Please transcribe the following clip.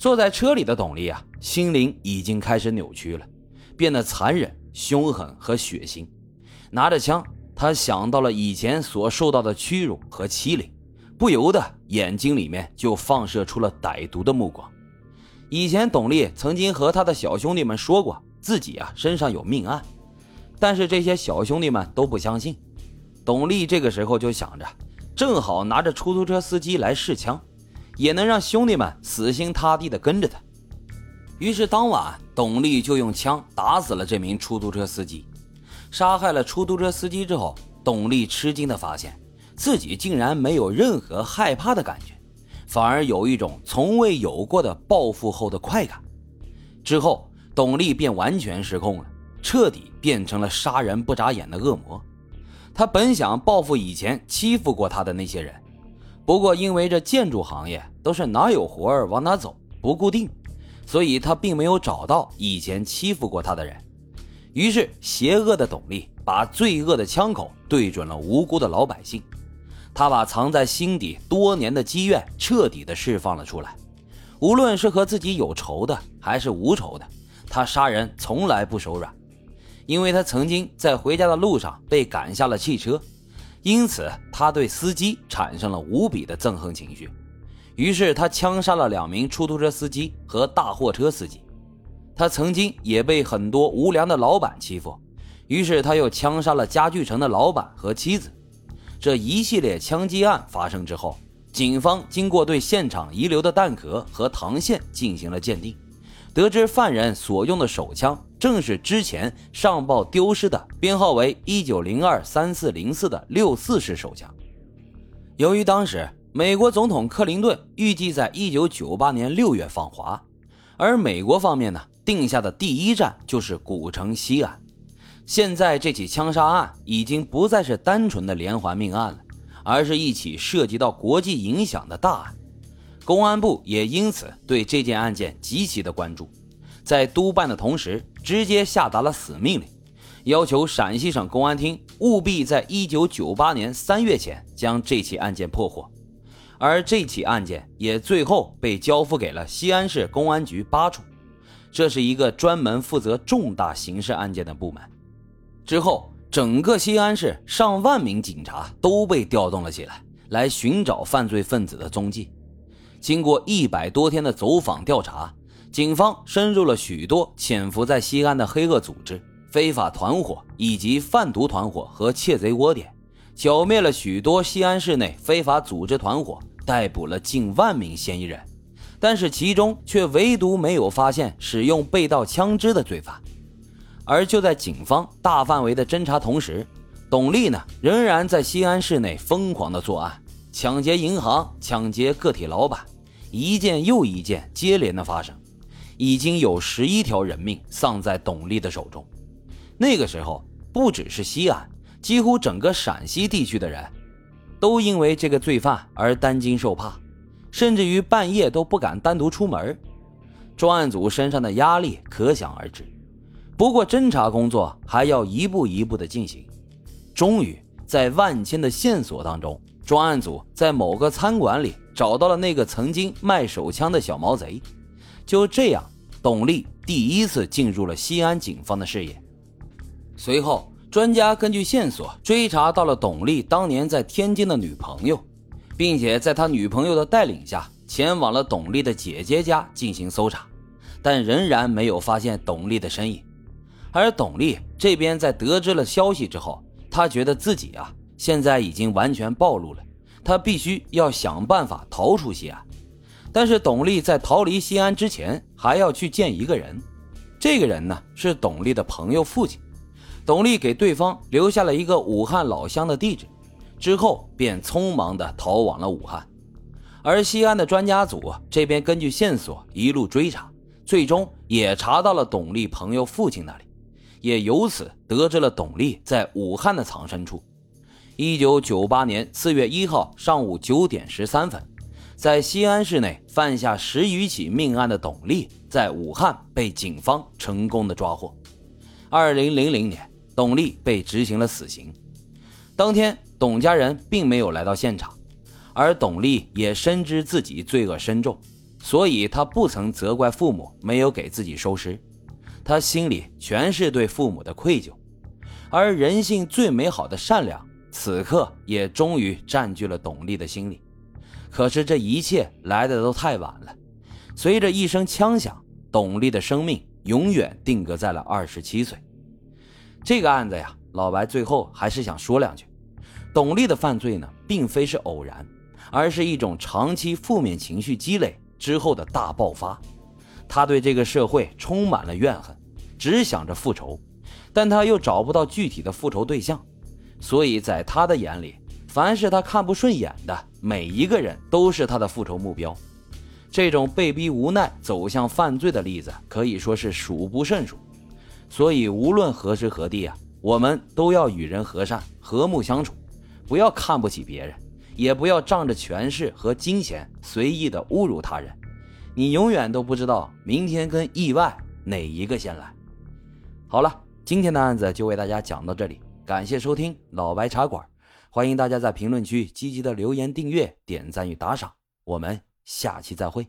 坐在车里的董丽啊，心灵已经开始扭曲了，变得残忍、凶狠和血腥。拿着枪，他想到了以前所受到的屈辱和欺凌，不由得眼睛里面就放射出了歹毒的目光。以前董丽曾经和他的小兄弟们说过自己啊身上有命案，但是这些小兄弟们都不相信。董丽这个时候就想着，正好拿着出租车司机来试枪。也能让兄弟们死心塌地地跟着他。于是当晚，董丽就用枪打死了这名出租车司机。杀害了出租车司机之后，董丽吃惊地发现自己竟然没有任何害怕的感觉，反而有一种从未有过的报复后的快感。之后，董丽便完全失控了，彻底变成了杀人不眨眼的恶魔。他本想报复以前欺负过他的那些人。不过，因为这建筑行业都是哪有活儿往哪走，不固定，所以他并没有找到以前欺负过他的人。于是，邪恶的董力把罪恶的枪口对准了无辜的老百姓。他把藏在心底多年的积怨彻底的释放了出来。无论是和自己有仇的，还是无仇的，他杀人从来不手软。因为他曾经在回家的路上被赶下了汽车。因此，他对司机产生了无比的憎恨情绪，于是他枪杀了两名出租车司机和大货车司机。他曾经也被很多无良的老板欺负，于是他又枪杀了家具城的老板和妻子。这一系列枪击案发生之后，警方经过对现场遗留的弹壳和膛线进行了鉴定。得知犯人所用的手枪正是之前上报丢失的编号为一九零二三四零四的六四式手枪。由于当时美国总统克林顿预计在一九九八年六月访华，而美国方面呢定下的第一站就是古城西安。现在这起枪杀案已经不再是单纯的连环命案了，而是一起涉及到国际影响的大案。公安部也因此对这件案件极其的关注，在督办的同时，直接下达了死命令，要求陕西省公安厅务必在一九九八年三月前将这起案件破获。而这起案件也最后被交付给了西安市公安局八处，这是一个专门负责重大刑事案件的部门。之后，整个西安市上万名警察都被调动了起来，来寻找犯罪分子的踪迹。经过一百多天的走访调查，警方深入了许多潜伏在西安的黑恶组织、非法团伙以及贩毒团伙和窃贼窝点，剿灭了许多西安市内非法组织团伙，逮捕了近万名嫌疑人。但是其中却唯独没有发现使用被盗枪支的罪犯。而就在警方大范围的侦查同时，董丽呢仍然在西安市内疯狂的作案，抢劫银行，抢劫个体老板。一件又一件接连的发生，已经有十一条人命丧在董丽的手中。那个时候，不只是西安，几乎整个陕西地区的人，都因为这个罪犯而担惊受怕，甚至于半夜都不敢单独出门。专案组身上的压力可想而知。不过，侦查工作还要一步一步的进行。终于，在万千的线索当中，专案组在某个餐馆里。找到了那个曾经卖手枪的小毛贼，就这样，董丽第一次进入了西安警方的视野。随后，专家根据线索追查到了董丽当年在天津的女朋友，并且在他女朋友的带领下，前往了董丽的姐姐家进行搜查，但仍然没有发现董丽的身影。而董丽这边在得知了消息之后，他觉得自己啊，现在已经完全暴露了。他必须要想办法逃出西安，但是董丽在逃离西安之前还要去见一个人，这个人呢是董丽的朋友父亲。董丽给对方留下了一个武汉老乡的地址，之后便匆忙地逃往了武汉。而西安的专家组这边根据线索一路追查，最终也查到了董丽朋友父亲那里，也由此得知了董丽在武汉的藏身处。一九九八年四月一号上午九点十三分，在西安市内犯下十余起命案的董丽，在武汉被警方成功的抓获。二零零零年，董丽被执行了死刑。当天，董家人并没有来到现场，而董丽也深知自己罪恶深重，所以他不曾责怪父母没有给自己收尸，他心里全是对父母的愧疚。而人性最美好的善良，此刻也终于占据了董丽的心里。可是这一切来的都太晚了。随着一声枪响，董丽的生命永远定格在了二十七岁。这个案子呀，老白最后还是想说两句。董丽的犯罪呢，并非是偶然，而是一种长期负面情绪积累之后的大爆发。他对这个社会充满了怨恨，只想着复仇，但他又找不到具体的复仇对象，所以在他的眼里，凡是他看不顺眼的每一个人都是他的复仇目标。这种被逼无奈走向犯罪的例子可以说是数不胜数。所以无论何时何地啊，我们都要与人和善、和睦相处。不要看不起别人，也不要仗着权势和金钱随意的侮辱他人。你永远都不知道明天跟意外哪一个先来。好了，今天的案子就为大家讲到这里，感谢收听老白茶馆，欢迎大家在评论区积极的留言、订阅、点赞与打赏。我们下期再会。